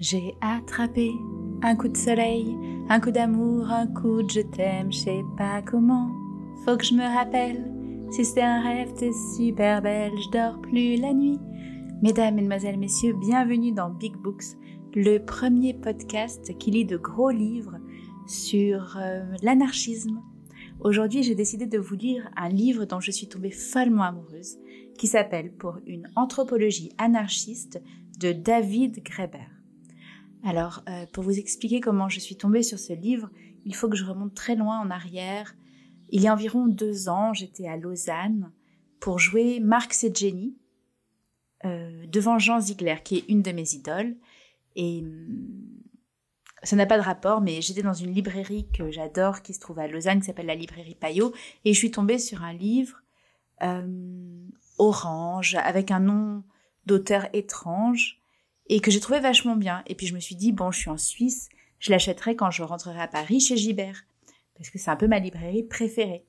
J'ai attrapé un coup de soleil, un coup d'amour, un coup de je t'aime, je sais pas comment. Faut que je me rappelle, si c'est un rêve, t'es super belle, je dors plus la nuit. Mesdames, Mesdemoiselles, Messieurs, bienvenue dans Big Books, le premier podcast qui lit de gros livres sur euh, l'anarchisme. Aujourd'hui, j'ai décidé de vous lire un livre dont je suis tombée follement amoureuse, qui s'appelle Pour une anthropologie anarchiste de David Graeber. Alors, euh, pour vous expliquer comment je suis tombée sur ce livre, il faut que je remonte très loin en arrière. Il y a environ deux ans, j'étais à Lausanne pour jouer Marx et Jenny euh, devant Jean Ziegler, qui est une de mes idoles. Et hum, ça n'a pas de rapport, mais j'étais dans une librairie que j'adore, qui se trouve à Lausanne, qui s'appelle la librairie Payot, et je suis tombée sur un livre euh, orange, avec un nom d'auteur étrange, et que j'ai trouvé vachement bien. Et puis je me suis dit, bon, je suis en Suisse, je l'achèterai quand je rentrerai à Paris chez Gibert, parce que c'est un peu ma librairie préférée.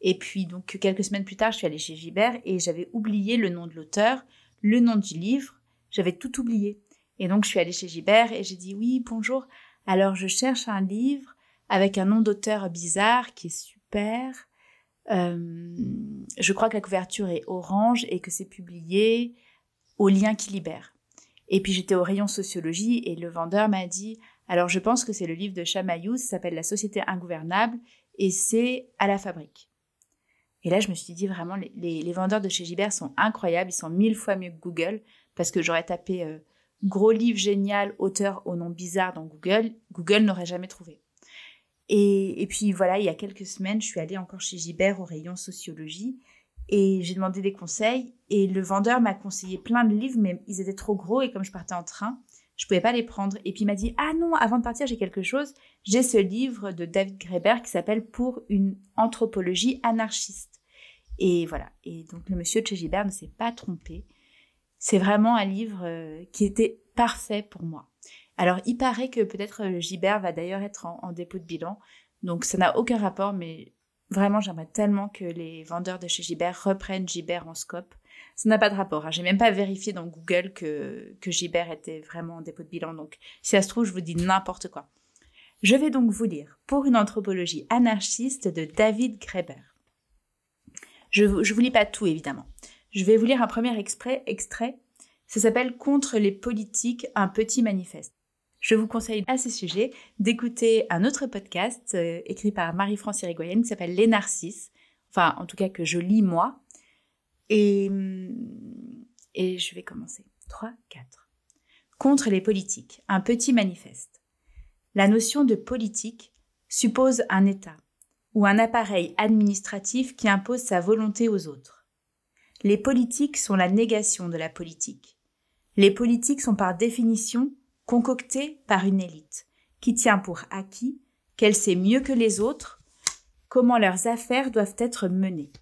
Et puis donc quelques semaines plus tard, je suis allée chez Gibert et j'avais oublié le nom de l'auteur, le nom du livre, j'avais tout oublié. Et donc je suis allée chez Gibert et j'ai dit oui, bonjour. Alors je cherche un livre avec un nom d'auteur bizarre qui est super. Euh, je crois que la couverture est orange et que c'est publié au lien qui libère. Et puis j'étais au rayon sociologie et le vendeur m'a dit alors je pense que c'est le livre de Chamaillou, ça s'appelle La société ingouvernable et c'est à la fabrique. Et là je me suis dit vraiment les, vendeurs de chez Gibert sont incroyables, ils sont mille fois mieux que Google parce que j'aurais tapé euh, gros livre génial, auteur au nom bizarre dans Google, Google n'aurait jamais trouvé. Et, et, puis voilà, il y a quelques semaines, je suis allée encore chez Gibert au rayon sociologie et j'ai demandé des conseils et le vendeur m'a conseillé plein de livres, mais ils étaient trop gros et comme je partais en train, je pouvais pas les prendre. Et puis il m'a dit ah non, avant de partir j'ai quelque chose. J'ai ce livre de David Graeber qui s'appelle Pour une anthropologie anarchiste. Et voilà. Et donc le monsieur de chez Gilbert ne s'est pas trompé. C'est vraiment un livre euh, qui était parfait pour moi. Alors il paraît que peut-être euh, Gilbert va d'ailleurs être en, en dépôt de bilan. Donc ça n'a aucun rapport, mais Vraiment, j'aimerais tellement que les vendeurs de chez Gibert reprennent Gibert en scope. Ça n'a pas de rapport. Hein. J'ai même pas vérifié dans Google que, que Gibert était vraiment en dépôt de bilan. Donc, si ça se trouve, je vous dis n'importe quoi. Je vais donc vous lire Pour une anthropologie anarchiste de David Graeber. Je ne vous lis pas tout, évidemment. Je vais vous lire un premier extrait. extrait. Ça s'appelle Contre les politiques, un petit manifeste je vous conseille à ce sujet d'écouter un autre podcast euh, écrit par Marie-France Irigoyenne qui s'appelle Les Narcisses, enfin en tout cas que je lis moi. Et, hum, et je vais commencer. 3, 4. Contre les politiques, un petit manifeste. La notion de politique suppose un État ou un appareil administratif qui impose sa volonté aux autres. Les politiques sont la négation de la politique. Les politiques sont par définition concoctée par une élite, qui tient pour acquis qu'elle sait mieux que les autres comment leurs affaires doivent être menées.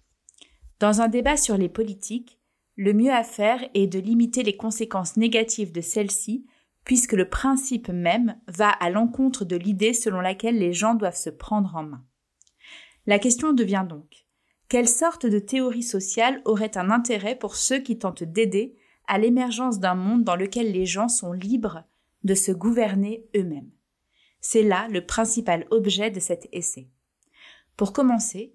Dans un débat sur les politiques, le mieux à faire est de limiter les conséquences négatives de celles-ci, puisque le principe même va à l'encontre de l'idée selon laquelle les gens doivent se prendre en main. La question devient donc quelle sorte de théorie sociale aurait un intérêt pour ceux qui tentent d'aider à l'émergence d'un monde dans lequel les gens sont libres de se gouverner eux-mêmes. C'est là le principal objet de cet essai. Pour commencer,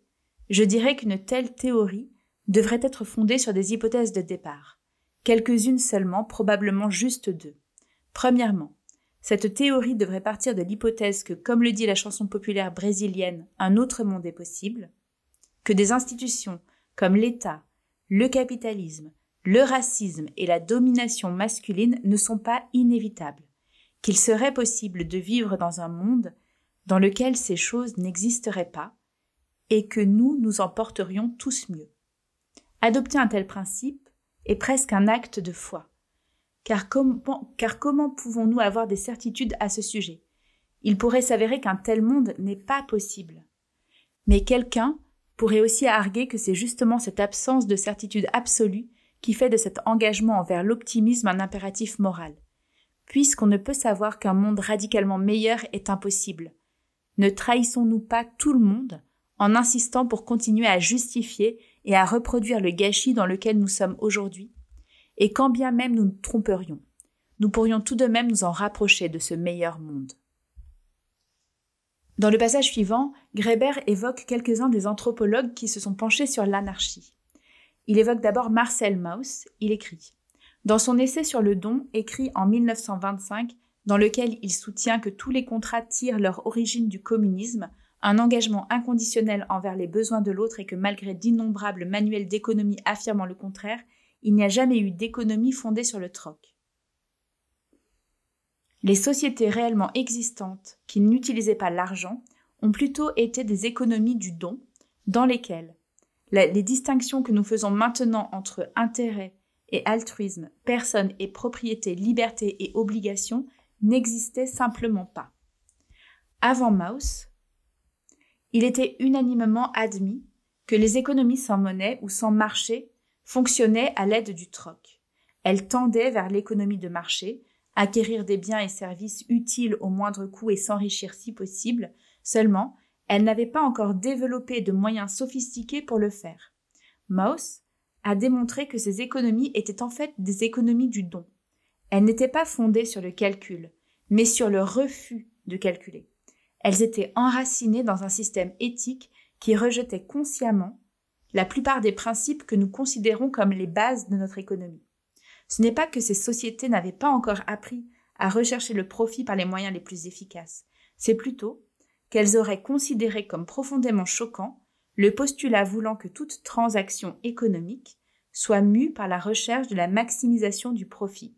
je dirais qu'une telle théorie devrait être fondée sur des hypothèses de départ, quelques-unes seulement, probablement juste deux. Premièrement, cette théorie devrait partir de l'hypothèse que, comme le dit la chanson populaire brésilienne, un autre monde est possible, que des institutions comme l'État, le capitalisme, le racisme et la domination masculine ne sont pas inévitables, qu'il serait possible de vivre dans un monde dans lequel ces choses n'existeraient pas, et que nous nous en porterions tous mieux. Adopter un tel principe est presque un acte de foi. Car comment, car comment pouvons-nous avoir des certitudes à ce sujet? Il pourrait s'avérer qu'un tel monde n'est pas possible. Mais quelqu'un pourrait aussi arguer que c'est justement cette absence de certitude absolue qui fait de cet engagement envers l'optimisme un impératif moral puisqu'on ne peut savoir qu'un monde radicalement meilleur est impossible. Ne trahissons-nous pas tout le monde en insistant pour continuer à justifier et à reproduire le gâchis dans lequel nous sommes aujourd'hui? Et quand bien même nous nous tromperions, nous pourrions tout de même nous en rapprocher de ce meilleur monde. Dans le passage suivant, Greber évoque quelques-uns des anthropologues qui se sont penchés sur l'anarchie. Il évoque d'abord Marcel Mauss, il écrit Dans son essai sur le don, écrit en 1925, dans lequel il soutient que tous les contrats tirent leur origine du communisme, un engagement inconditionnel envers les besoins de l'autre et que malgré d'innombrables manuels d'économie affirmant le contraire, il n'y a jamais eu d'économie fondée sur le troc. Les sociétés réellement existantes qui n'utilisaient pas l'argent ont plutôt été des économies du don, dans lesquelles les distinctions que nous faisons maintenant entre intérêt et altruisme, personne et propriété, liberté et obligation n'existaient simplement pas. Avant Mauss, il était unanimement admis que les économies sans monnaie ou sans marché fonctionnaient à l'aide du troc. Elles tendaient vers l'économie de marché, acquérir des biens et services utiles au moindre coût et s'enrichir si possible, seulement elle n'avait pas encore développé de moyens sophistiqués pour le faire. Mauss a démontré que ces économies étaient en fait des économies du don. Elles n'étaient pas fondées sur le calcul, mais sur le refus de calculer. Elles étaient enracinées dans un système éthique qui rejetait consciemment la plupart des principes que nous considérons comme les bases de notre économie. Ce n'est pas que ces sociétés n'avaient pas encore appris à rechercher le profit par les moyens les plus efficaces, c'est plutôt qu'elles auraient considéré comme profondément choquant le postulat voulant que toute transaction économique soit mue par la recherche de la maximisation du profit,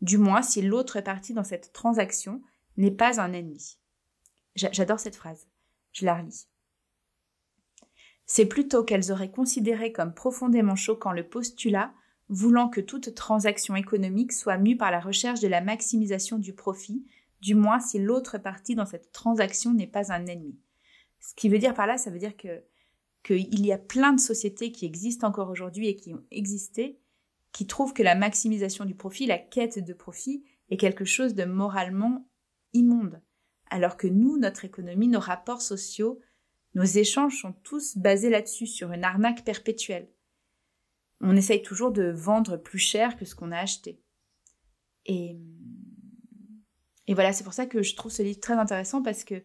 du moins si l'autre partie dans cette transaction n'est pas un ennemi. J'adore cette phrase, je la relis. C'est plutôt qu'elles auraient considéré comme profondément choquant le postulat voulant que toute transaction économique soit mue par la recherche de la maximisation du profit, du moins si l'autre partie dans cette transaction n'est pas un ennemi. Ce qui veut dire par là, ça veut dire que qu'il y a plein de sociétés qui existent encore aujourd'hui et qui ont existé, qui trouvent que la maximisation du profit, la quête de profit, est quelque chose de moralement immonde. Alors que nous, notre économie, nos rapports sociaux, nos échanges sont tous basés là-dessus, sur une arnaque perpétuelle on essaye toujours de vendre plus cher que ce qu'on a acheté. Et, et voilà, c'est pour ça que je trouve ce livre très intéressant parce que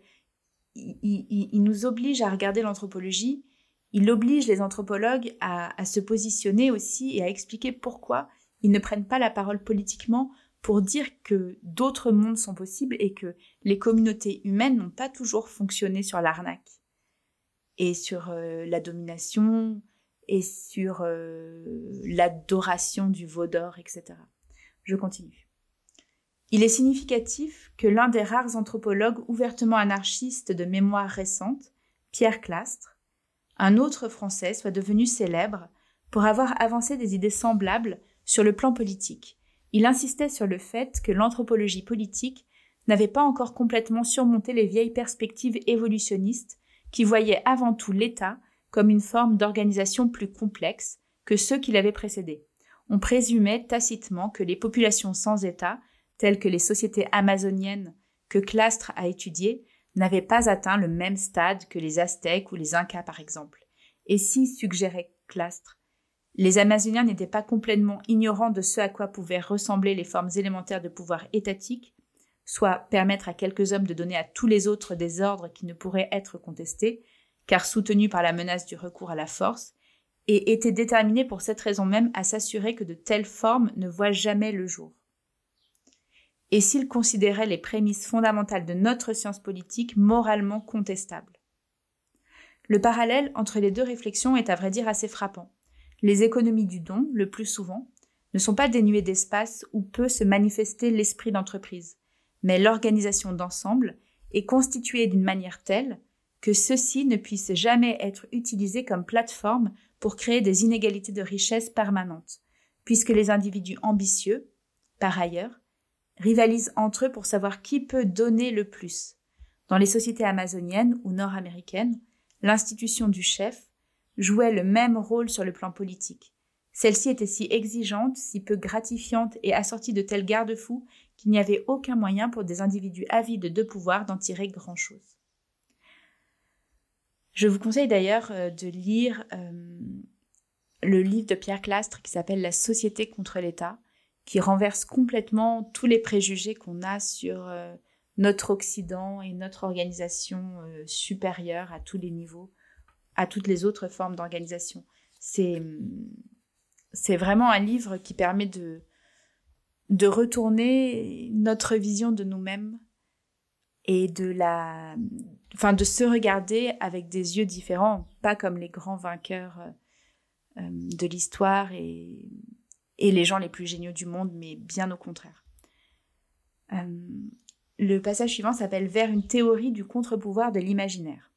il, nous oblige à regarder l'anthropologie, il oblige les anthropologues à, se positionner aussi et à expliquer pourquoi ils ne prennent pas la parole politiquement pour dire que d'autres mondes sont possibles et que les communautés humaines n'ont pas toujours fonctionné sur l'arnaque et sur euh, la domination, et sur euh, l'adoration du veau d'or, etc. Je continue. Il est significatif que l'un des rares anthropologues ouvertement anarchistes de mémoire récente, Pierre Clastre, un autre Français, soit devenu célèbre pour avoir avancé des idées semblables sur le plan politique. Il insistait sur le fait que l'anthropologie politique n'avait pas encore complètement surmonté les vieilles perspectives évolutionnistes qui voyaient avant tout l'État comme une forme d'organisation plus complexe que ceux qui l'avaient précédé. On présumait tacitement que les populations sans État, telles que les sociétés amazoniennes que Clastre a étudiées, n'avaient pas atteint le même stade que les Aztèques ou les Incas par exemple. Et si, suggérait Clastre, les Amazoniens n'étaient pas complètement ignorants de ce à quoi pouvaient ressembler les formes élémentaires de pouvoir étatique, soit permettre à quelques hommes de donner à tous les autres des ordres qui ne pourraient être contestés, car soutenu par la menace du recours à la force, et était déterminé pour cette raison même à s'assurer que de telles formes ne voient jamais le jour. Et s'il considérait les prémices fondamentales de notre science politique moralement contestables. Le parallèle entre les deux réflexions est à vrai dire assez frappant. Les économies du don, le plus souvent, ne sont pas dénuées d'espace où peut se manifester l'esprit d'entreprise, mais l'organisation d'ensemble est constituée d'une manière telle que ceux-ci ne puissent jamais être utilisés comme plateforme pour créer des inégalités de richesse permanentes, puisque les individus ambitieux, par ailleurs, rivalisent entre eux pour savoir qui peut donner le plus. Dans les sociétés amazoniennes ou nord-américaines, l'institution du chef jouait le même rôle sur le plan politique. Celle-ci était si exigeante, si peu gratifiante et assortie de tels garde-fous qu'il n'y avait aucun moyen pour des individus avides de pouvoir d'en tirer grand-chose. Je vous conseille d'ailleurs euh, de lire euh, le livre de Pierre Clastre qui s'appelle La société contre l'État, qui renverse complètement tous les préjugés qu'on a sur euh, notre Occident et notre organisation euh, supérieure à tous les niveaux, à toutes les autres formes d'organisation. C'est, c'est vraiment un livre qui permet de, de retourner notre vision de nous-mêmes et de la, enfin, de se regarder avec des yeux différents, pas comme les grands vainqueurs euh, de l'histoire et, et les gens les plus géniaux du monde, mais bien au contraire. Euh, le passage suivant s'appelle Vers une théorie du contre-pouvoir de l'imaginaire.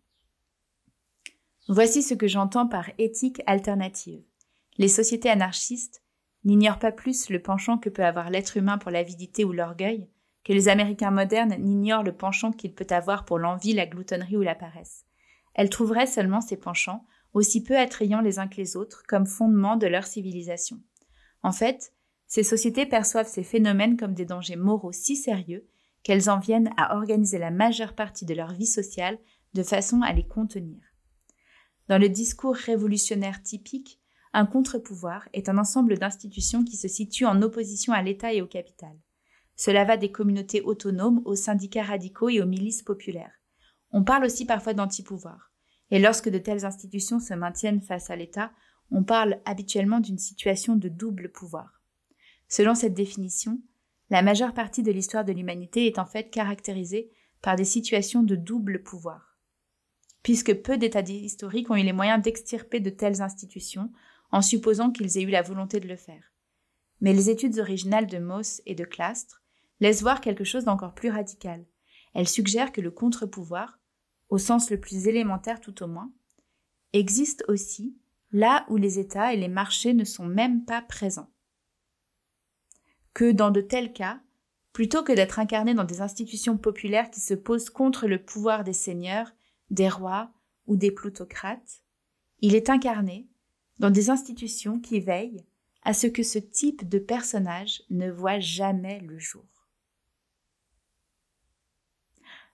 Voici ce que j'entends par éthique alternative. Les sociétés anarchistes n'ignorent pas plus le penchant que peut avoir l'être humain pour l'avidité ou l'orgueil que les Américains modernes n'ignorent le penchant qu'il peut avoir pour l'envie, la gloutonnerie ou la paresse. Elles trouveraient seulement ces penchants, aussi peu attrayants les uns que les autres, comme fondement de leur civilisation. En fait, ces sociétés perçoivent ces phénomènes comme des dangers moraux si sérieux qu'elles en viennent à organiser la majeure partie de leur vie sociale de façon à les contenir. Dans le discours révolutionnaire typique, un contre-pouvoir est un ensemble d'institutions qui se situent en opposition à l'État et au capital. Cela va des communautés autonomes aux syndicats radicaux et aux milices populaires. On parle aussi parfois d'anti-pouvoir. Et lorsque de telles institutions se maintiennent face à l'État, on parle habituellement d'une situation de double pouvoir. Selon cette définition, la majeure partie de l'histoire de l'humanité est en fait caractérisée par des situations de double pouvoir. Puisque peu d'États historiques ont eu les moyens d'extirper de telles institutions, en supposant qu'ils aient eu la volonté de le faire. Mais les études originales de Moss et de Clastre laisse voir quelque chose d'encore plus radical. Elle suggère que le contre-pouvoir, au sens le plus élémentaire tout au moins, existe aussi là où les États et les marchés ne sont même pas présents. Que dans de tels cas, plutôt que d'être incarné dans des institutions populaires qui se posent contre le pouvoir des seigneurs, des rois ou des plutocrates, il est incarné dans des institutions qui veillent à ce que ce type de personnage ne voit jamais le jour.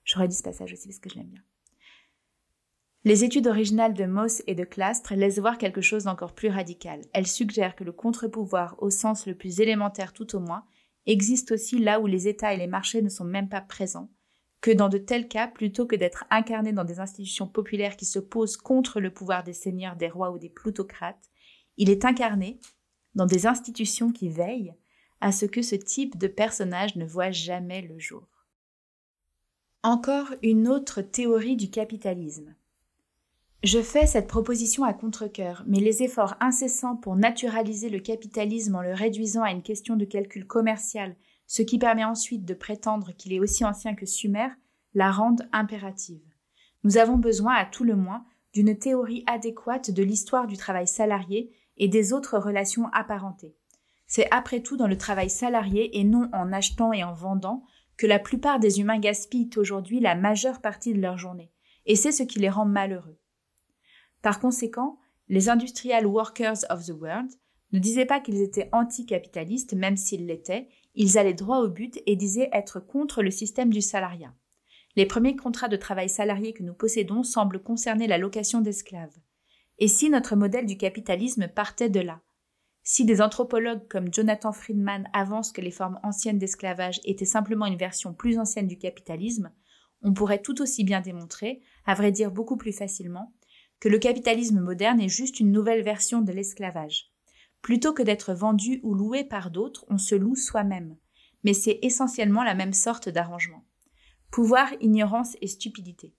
J'aurais dit ce passage aussi parce que je l'aime bien. Les études originales de Moss et de Clastre laissent voir quelque chose d'encore plus radical. Elles suggèrent que le contre-pouvoir, au sens le plus élémentaire tout au moins, existe aussi là où les États et les marchés ne sont même pas présents, que dans de tels cas, plutôt que d'être incarnés dans des institutions populaires qui se posent contre le pouvoir des seigneurs, des rois ou des plutocrates, il est incarné dans des institutions qui veillent à ce que ce type de personnage ne voit jamais le jour. Encore une autre théorie du capitalisme. Je fais cette proposition à contre-coeur, mais les efforts incessants pour naturaliser le capitalisme en le réduisant à une question de calcul commercial, ce qui permet ensuite de prétendre qu'il est aussi ancien que Sumer, la rendent impérative. Nous avons besoin, à tout le moins, d'une théorie adéquate de l'histoire du travail salarié et des autres relations apparentées. C'est après tout dans le travail salarié et non en achetant et en vendant que la plupart des humains gaspillent aujourd'hui la majeure partie de leur journée, et c'est ce qui les rend malheureux. Par conséquent, les industrial workers of the world ne disaient pas qu'ils étaient anticapitalistes, même s'ils l'étaient, ils allaient droit au but et disaient être contre le système du salariat. Les premiers contrats de travail salarié que nous possédons semblent concerner la location d'esclaves. Et si notre modèle du capitalisme partait de là? Si des anthropologues comme Jonathan Friedman avancent que les formes anciennes d'esclavage étaient simplement une version plus ancienne du capitalisme, on pourrait tout aussi bien démontrer, à vrai dire beaucoup plus facilement, que le capitalisme moderne est juste une nouvelle version de l'esclavage. Plutôt que d'être vendu ou loué par d'autres, on se loue soi-même. Mais c'est essentiellement la même sorte d'arrangement. Pouvoir, ignorance et stupidité.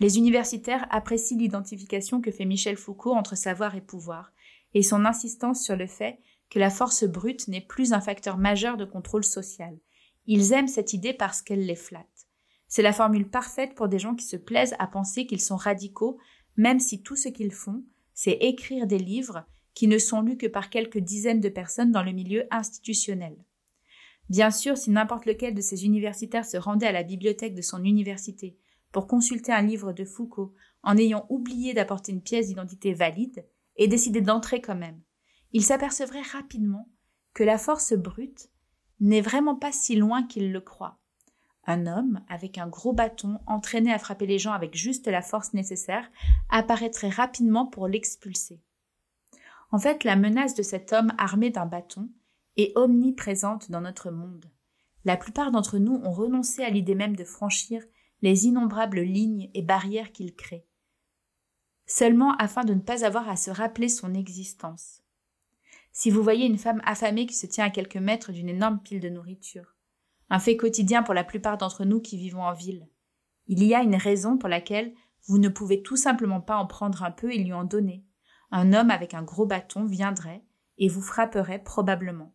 Les universitaires apprécient l'identification que fait Michel Foucault entre savoir et pouvoir, et son insistance sur le fait que la force brute n'est plus un facteur majeur de contrôle social. Ils aiment cette idée parce qu'elle les flatte. C'est la formule parfaite pour des gens qui se plaisent à penser qu'ils sont radicaux, même si tout ce qu'ils font, c'est écrire des livres qui ne sont lus que par quelques dizaines de personnes dans le milieu institutionnel. Bien sûr, si n'importe lequel de ces universitaires se rendait à la bibliothèque de son université pour consulter un livre de Foucault en ayant oublié d'apporter une pièce d'identité valide, et décidait d'entrer quand même. Il s'apercevrait rapidement que la force brute n'est vraiment pas si loin qu'il le croit. Un homme, avec un gros bâton, entraîné à frapper les gens avec juste la force nécessaire, apparaîtrait rapidement pour l'expulser. En fait, la menace de cet homme armé d'un bâton est omniprésente dans notre monde. La plupart d'entre nous ont renoncé à l'idée même de franchir les innombrables lignes et barrières qu'il crée, seulement afin de ne pas avoir à se rappeler son existence. Si vous voyez une femme affamée qui se tient à quelques mètres d'une énorme pile de nourriture, un fait quotidien pour la plupart d'entre nous qui vivons en ville, il y a une raison pour laquelle vous ne pouvez tout simplement pas en prendre un peu et lui en donner. Un homme avec un gros bâton viendrait et vous frapperait probablement.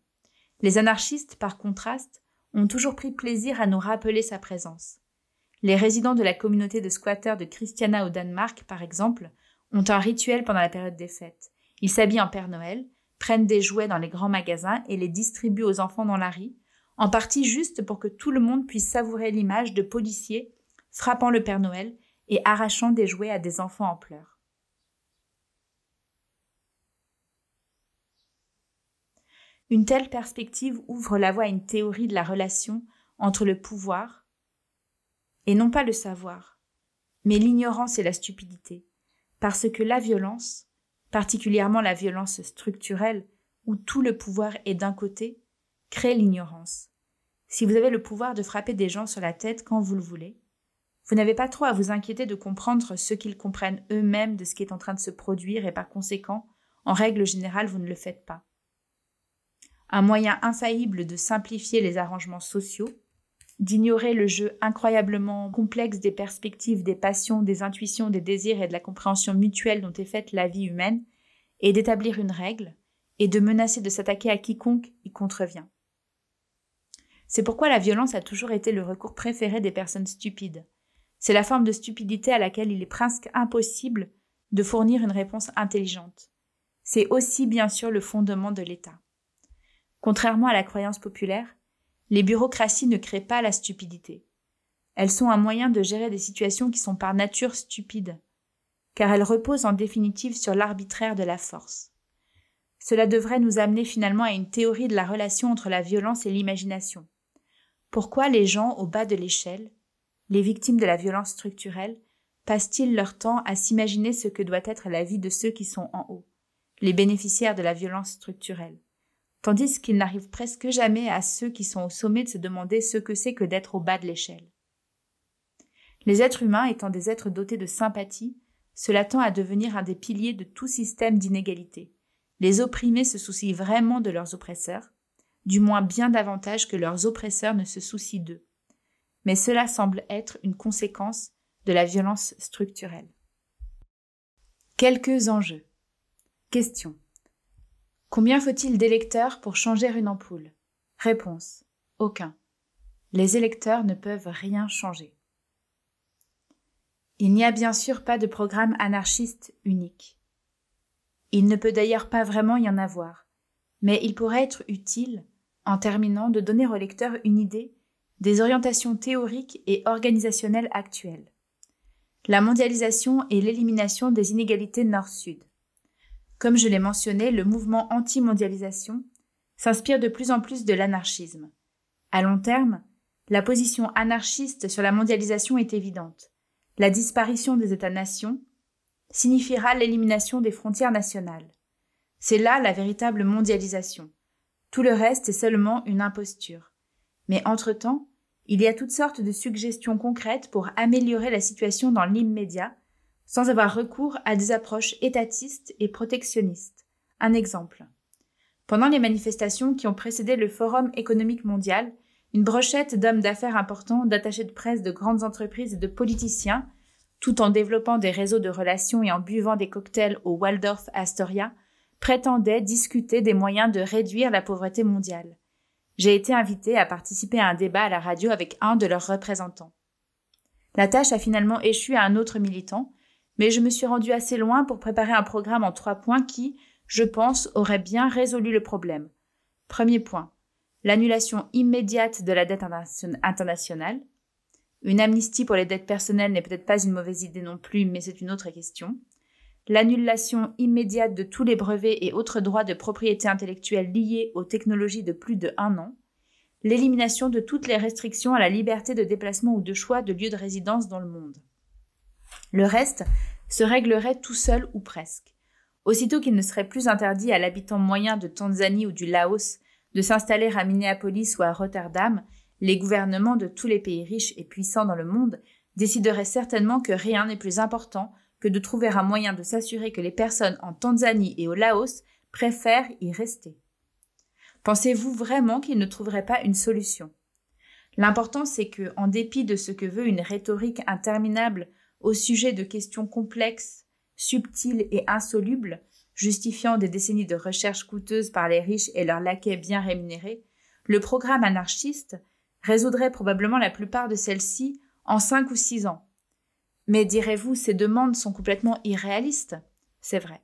Les anarchistes, par contraste, ont toujours pris plaisir à nous rappeler sa présence. Les résidents de la communauté de squatteurs de Christiana au Danemark, par exemple, ont un rituel pendant la période des fêtes. Ils s'habillent en Père Noël, prennent des jouets dans les grands magasins et les distribuent aux enfants dans la rue, en partie juste pour que tout le monde puisse savourer l'image de policiers frappant le Père Noël et arrachant des jouets à des enfants en pleurs. Une telle perspective ouvre la voie à une théorie de la relation entre le pouvoir, et non pas le savoir, mais l'ignorance et la stupidité, parce que la violence, particulièrement la violence structurelle, où tout le pouvoir est d'un côté, crée l'ignorance. Si vous avez le pouvoir de frapper des gens sur la tête quand vous le voulez, vous n'avez pas trop à vous inquiéter de comprendre ce qu'ils comprennent eux-mêmes de ce qui est en train de se produire et par conséquent, en règle générale, vous ne le faites pas. Un moyen infaillible de simplifier les arrangements sociaux, d'ignorer le jeu incroyablement complexe des perspectives, des passions, des intuitions, des désirs et de la compréhension mutuelle dont est faite la vie humaine, et d'établir une règle, et de menacer de s'attaquer à quiconque y contrevient. C'est pourquoi la violence a toujours été le recours préféré des personnes stupides. C'est la forme de stupidité à laquelle il est presque impossible de fournir une réponse intelligente. C'est aussi bien sûr le fondement de l'État. Contrairement à la croyance populaire, les bureaucraties ne créent pas la stupidité. Elles sont un moyen de gérer des situations qui sont par nature stupides, car elles reposent en définitive sur l'arbitraire de la force. Cela devrait nous amener finalement à une théorie de la relation entre la violence et l'imagination. Pourquoi les gens au bas de l'échelle, les victimes de la violence structurelle, passent-ils leur temps à s'imaginer ce que doit être la vie de ceux qui sont en haut, les bénéficiaires de la violence structurelle? Tandis qu'il n'arrive presque jamais à ceux qui sont au sommet de se demander ce que c'est que d'être au bas de l'échelle. Les êtres humains étant des êtres dotés de sympathie, cela tend à devenir un des piliers de tout système d'inégalité. Les opprimés se soucient vraiment de leurs oppresseurs, du moins bien davantage que leurs oppresseurs ne se soucient d'eux. Mais cela semble être une conséquence de la violence structurelle. Quelques enjeux. Question. Combien faut-il d'électeurs pour changer une ampoule? Réponse. Aucun. Les électeurs ne peuvent rien changer. Il n'y a bien sûr pas de programme anarchiste unique. Il ne peut d'ailleurs pas vraiment y en avoir, mais il pourrait être utile, en terminant, de donner aux lecteurs une idée des orientations théoriques et organisationnelles actuelles. La mondialisation et l'élimination des inégalités nord-sud. Comme je l'ai mentionné, le mouvement anti-mondialisation s'inspire de plus en plus de l'anarchisme. À long terme, la position anarchiste sur la mondialisation est évidente. La disparition des États-nations signifiera l'élimination des frontières nationales. C'est là la véritable mondialisation. Tout le reste est seulement une imposture. Mais entre-temps, il y a toutes sortes de suggestions concrètes pour améliorer la situation dans l'immédiat sans avoir recours à des approches étatistes et protectionnistes. Un exemple. Pendant les manifestations qui ont précédé le Forum économique mondial, une brochette d'hommes d'affaires importants, d'attachés de presse, de grandes entreprises et de politiciens, tout en développant des réseaux de relations et en buvant des cocktails au Waldorf Astoria, prétendait discuter des moyens de réduire la pauvreté mondiale. J'ai été invité à participer à un débat à la radio avec un de leurs représentants. La tâche a finalement échoué à un autre militant, mais je me suis rendu assez loin pour préparer un programme en trois points qui, je pense, aurait bien résolu le problème. Premier point. L'annulation immédiate de la dette internationale. Une amnistie pour les dettes personnelles n'est peut-être pas une mauvaise idée non plus, mais c'est une autre question. L'annulation immédiate de tous les brevets et autres droits de propriété intellectuelle liés aux technologies de plus de un an. L'élimination de toutes les restrictions à la liberté de déplacement ou de choix de lieu de résidence dans le monde. Le reste se réglerait tout seul ou presque. Aussitôt qu'il ne serait plus interdit à l'habitant moyen de Tanzanie ou du Laos de s'installer à Minneapolis ou à Rotterdam, les gouvernements de tous les pays riches et puissants dans le monde décideraient certainement que rien n'est plus important de trouver un moyen de s'assurer que les personnes en Tanzanie et au Laos préfèrent y rester. Pensez-vous vraiment qu'ils ne trouveraient pas une solution? L'important, c'est que, en dépit de ce que veut une rhétorique interminable au sujet de questions complexes, subtiles et insolubles, justifiant des décennies de recherches coûteuses par les riches et leurs laquais bien rémunérés, le programme anarchiste résoudrait probablement la plupart de celles-ci en cinq ou six ans. Mais direz-vous, ces demandes sont complètement irréalistes C'est vrai.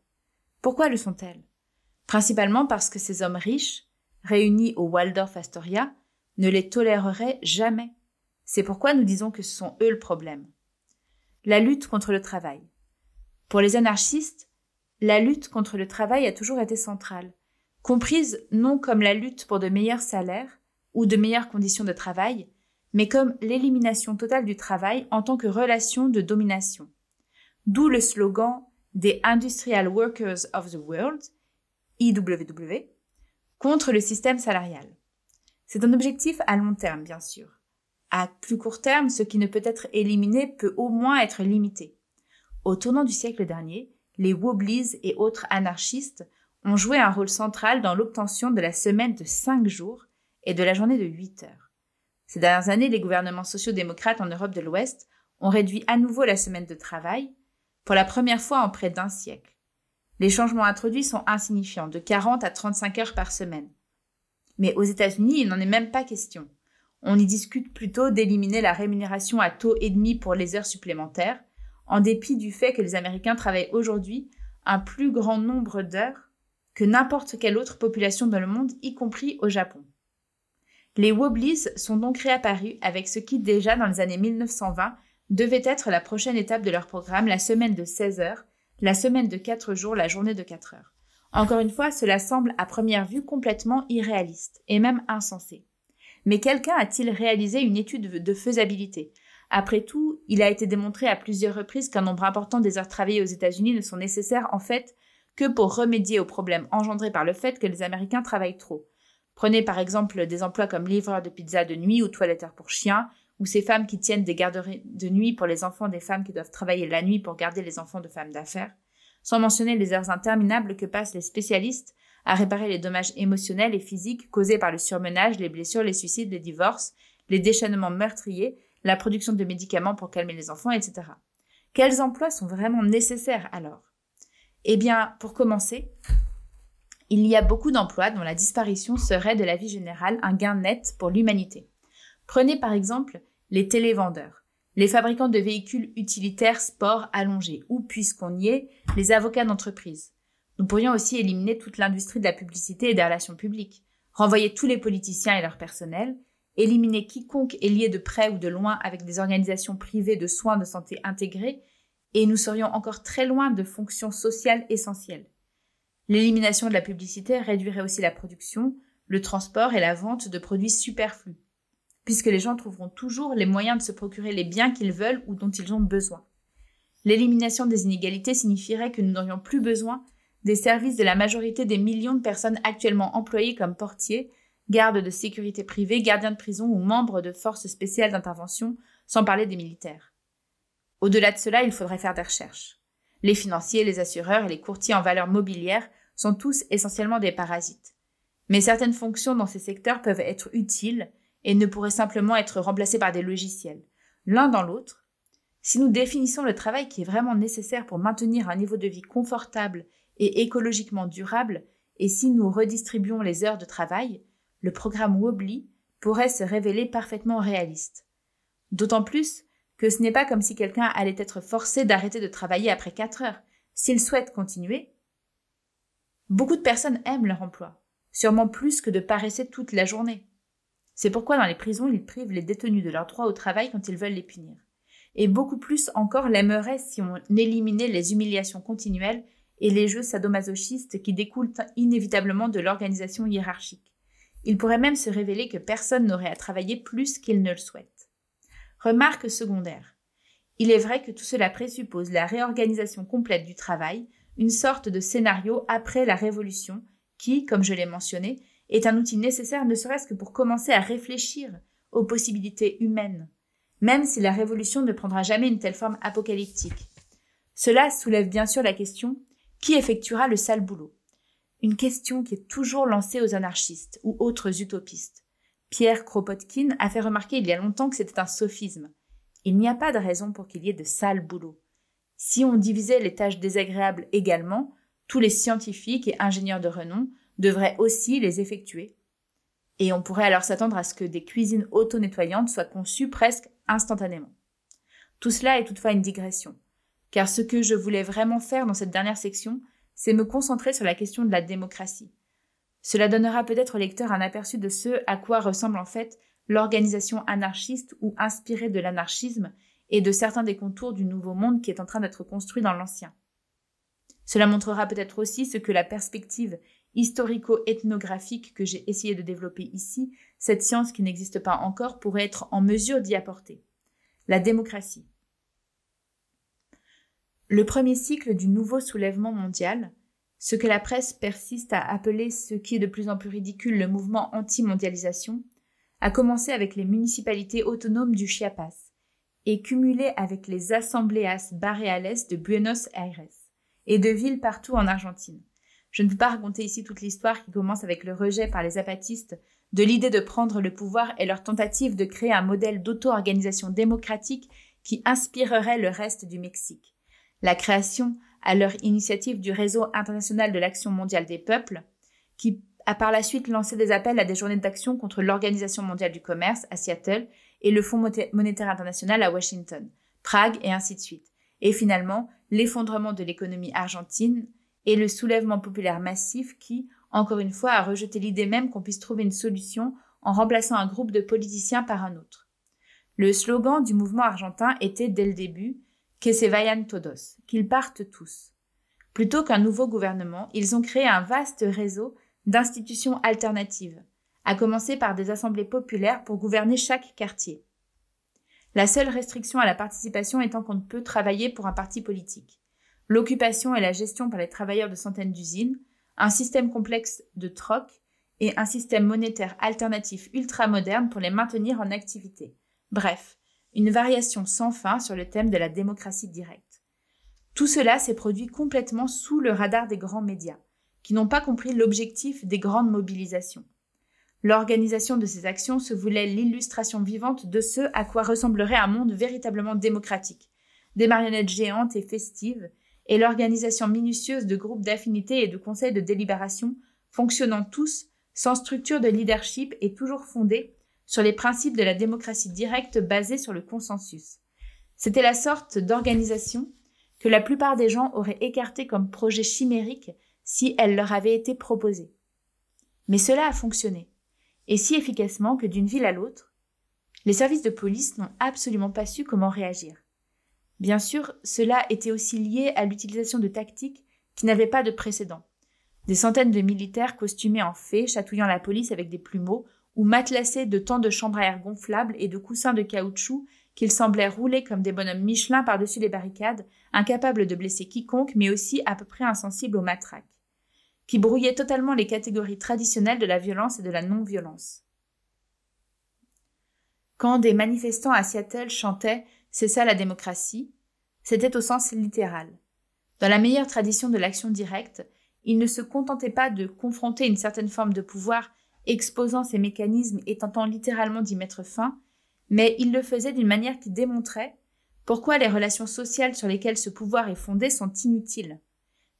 Pourquoi le sont-elles? Principalement parce que ces hommes riches, réunis au Waldorf Astoria, ne les toléreraient jamais. C'est pourquoi nous disons que ce sont eux le problème. La lutte contre le travail. Pour les anarchistes, la lutte contre le travail a toujours été centrale, comprise non comme la lutte pour de meilleurs salaires ou de meilleures conditions de travail, mais comme l'élimination totale du travail en tant que relation de domination. D'où le slogan des Industrial Workers of the World, IWW, contre le système salarial. C'est un objectif à long terme, bien sûr. À plus court terme, ce qui ne peut être éliminé peut au moins être limité. Au tournant du siècle dernier, les Wobblies et autres anarchistes ont joué un rôle central dans l'obtention de la semaine de 5 jours et de la journée de 8 heures. Ces dernières années, les gouvernements sociaux-démocrates en Europe de l'Ouest ont réduit à nouveau la semaine de travail, pour la première fois en près d'un siècle. Les changements introduits sont insignifiants, de 40 à 35 heures par semaine. Mais aux États-Unis, il n'en est même pas question. On y discute plutôt d'éliminer la rémunération à taux et demi pour les heures supplémentaires, en dépit du fait que les Américains travaillent aujourd'hui un plus grand nombre d'heures que n'importe quelle autre population dans le monde, y compris au Japon. Les Wobblies sont donc réapparus avec ce qui, déjà dans les années 1920, devait être la prochaine étape de leur programme, la semaine de 16 heures, la semaine de 4 jours, la journée de 4 heures. Encore une fois, cela semble à première vue complètement irréaliste et même insensé. Mais quelqu'un a-t-il réalisé une étude de faisabilité? Après tout, il a été démontré à plusieurs reprises qu'un nombre important des heures travaillées aux États-Unis ne sont nécessaires en fait que pour remédier aux problèmes engendrés par le fait que les Américains travaillent trop. Prenez par exemple des emplois comme livreur de pizza de nuit ou toiletteur pour chiens, ou ces femmes qui tiennent des garderies de nuit pour les enfants des femmes qui doivent travailler la nuit pour garder les enfants de femmes d'affaires, sans mentionner les heures interminables que passent les spécialistes à réparer les dommages émotionnels et physiques causés par le surmenage, les blessures, les suicides, les divorces, les déchaînements meurtriers, la production de médicaments pour calmer les enfants, etc. Quels emplois sont vraiment nécessaires alors? Eh bien, pour commencer, il y a beaucoup d'emplois dont la disparition serait de la vie générale un gain net pour l'humanité. Prenez par exemple les télévendeurs, les fabricants de véhicules utilitaires sport allongés, ou, puisqu'on y est, les avocats d'entreprise. Nous pourrions aussi éliminer toute l'industrie de la publicité et des relations publiques, renvoyer tous les politiciens et leur personnel, éliminer quiconque est lié de près ou de loin avec des organisations privées de soins de santé intégrées, et nous serions encore très loin de fonctions sociales essentielles. L'élimination de la publicité réduirait aussi la production, le transport et la vente de produits superflus, puisque les gens trouveront toujours les moyens de se procurer les biens qu'ils veulent ou dont ils ont besoin. L'élimination des inégalités signifierait que nous n'aurions plus besoin des services de la majorité des millions de personnes actuellement employées comme portiers, gardes de sécurité privée, gardiens de prison ou membres de forces spéciales d'intervention, sans parler des militaires. Au-delà de cela, il faudrait faire des recherches. Les financiers, les assureurs et les courtiers en valeurs mobilières sont tous essentiellement des parasites. Mais certaines fonctions dans ces secteurs peuvent être utiles et ne pourraient simplement être remplacées par des logiciels. L'un dans l'autre, si nous définissons le travail qui est vraiment nécessaire pour maintenir un niveau de vie confortable et écologiquement durable, et si nous redistribuons les heures de travail, le programme Wobbly pourrait se révéler parfaitement réaliste. D'autant plus que ce n'est pas comme si quelqu'un allait être forcé d'arrêter de travailler après quatre heures. S'il souhaite continuer, Beaucoup de personnes aiment leur emploi, sûrement plus que de paresser toute la journée. C'est pourquoi dans les prisons, ils privent les détenus de leur droit au travail quand ils veulent les punir. Et beaucoup plus encore l'aimeraient si on éliminait les humiliations continuelles et les jeux sadomasochistes qui découlent inévitablement de l'organisation hiérarchique. Il pourrait même se révéler que personne n'aurait à travailler plus qu'il ne le souhaite. Remarque secondaire. Il est vrai que tout cela présuppose la réorganisation complète du travail, une sorte de scénario après la Révolution qui, comme je l'ai mentionné, est un outil nécessaire ne serait-ce que pour commencer à réfléchir aux possibilités humaines, même si la révolution ne prendra jamais une telle forme apocalyptique. Cela soulève bien sûr la question qui effectuera le sale boulot? Une question qui est toujours lancée aux anarchistes ou autres utopistes. Pierre Kropotkin a fait remarquer il y a longtemps que c'était un sophisme. Il n'y a pas de raison pour qu'il y ait de sales boulots. Si on divisait les tâches désagréables également, tous les scientifiques et ingénieurs de renom devraient aussi les effectuer. Et on pourrait alors s'attendre à ce que des cuisines auto-nettoyantes soient conçues presque instantanément. Tout cela est toutefois une digression, car ce que je voulais vraiment faire dans cette dernière section, c'est me concentrer sur la question de la démocratie. Cela donnera peut-être au lecteur un aperçu de ce à quoi ressemble en fait l'organisation anarchiste ou inspirée de l'anarchisme et de certains des contours du nouveau monde qui est en train d'être construit dans l'ancien. Cela montrera peut-être aussi ce que la perspective historico-ethnographique que j'ai essayé de développer ici, cette science qui n'existe pas encore, pourrait être en mesure d'y apporter. La démocratie. Le premier cycle du nouveau soulèvement mondial, ce que la presse persiste à appeler ce qui est de plus en plus ridicule le mouvement anti-mondialisation, a commencé avec les municipalités autonomes du Chiapas, et cumulé avec les asambleas barreales de Buenos Aires et de villes partout en Argentine. Je ne peux pas raconter ici toute l'histoire qui commence avec le rejet par les apatistes de l'idée de prendre le pouvoir et leur tentative de créer un modèle d'auto-organisation démocratique qui inspirerait le reste du Mexique. La création, à leur initiative, du réseau international de l'action mondiale des peuples, qui a par la suite lancé des appels à des journées d'action contre l'Organisation mondiale du commerce à Seattle et le Fonds monétaire international à Washington, Prague et ainsi de suite. Et finalement, l'effondrement de l'économie argentine et le soulèvement populaire massif qui, encore une fois, a rejeté l'idée même qu'on puisse trouver une solution en remplaçant un groupe de politiciens par un autre. Le slogan du mouvement argentin était dès le début Que se vayan todos, qu'ils partent tous. Plutôt qu'un nouveau gouvernement, ils ont créé un vaste réseau d'institutions alternatives, à commencer par des assemblées populaires pour gouverner chaque quartier. La seule restriction à la participation étant qu'on ne peut travailler pour un parti politique. L'occupation et la gestion par les travailleurs de centaines d'usines, un système complexe de troc et un système monétaire alternatif ultra-moderne pour les maintenir en activité. Bref, une variation sans fin sur le thème de la démocratie directe. Tout cela s'est produit complètement sous le radar des grands médias, qui n'ont pas compris l'objectif des grandes mobilisations. L'organisation de ces actions se voulait l'illustration vivante de ce à quoi ressemblerait un monde véritablement démocratique. Des marionnettes géantes et festives, et l'organisation minutieuse de groupes d'affinités et de conseils de délibération, fonctionnant tous sans structure de leadership et toujours fondés sur les principes de la démocratie directe basée sur le consensus. C'était la sorte d'organisation que la plupart des gens auraient écarté comme projet chimérique si elle leur avait été proposée. Mais cela a fonctionné et si efficacement que d'une ville à l'autre, les services de police n'ont absolument pas su comment réagir. Bien sûr, cela était aussi lié à l'utilisation de tactiques qui n'avaient pas de précédent. Des centaines de militaires costumés en fées chatouillant la police avec des plumeaux ou matelassés de tant de chambres à air gonflables et de coussins de caoutchouc qu'ils semblaient rouler comme des bonhommes Michelin par-dessus les barricades, incapables de blesser quiconque, mais aussi à peu près insensibles aux matraques qui brouillait totalement les catégories traditionnelles de la violence et de la non-violence. Quand des manifestants à Seattle chantaient C'est ça la démocratie, c'était au sens littéral. Dans la meilleure tradition de l'action directe, ils ne se contentaient pas de confronter une certaine forme de pouvoir exposant ces mécanismes et tentant littéralement d'y mettre fin, mais ils le faisaient d'une manière qui démontrait pourquoi les relations sociales sur lesquelles ce pouvoir est fondé sont inutiles.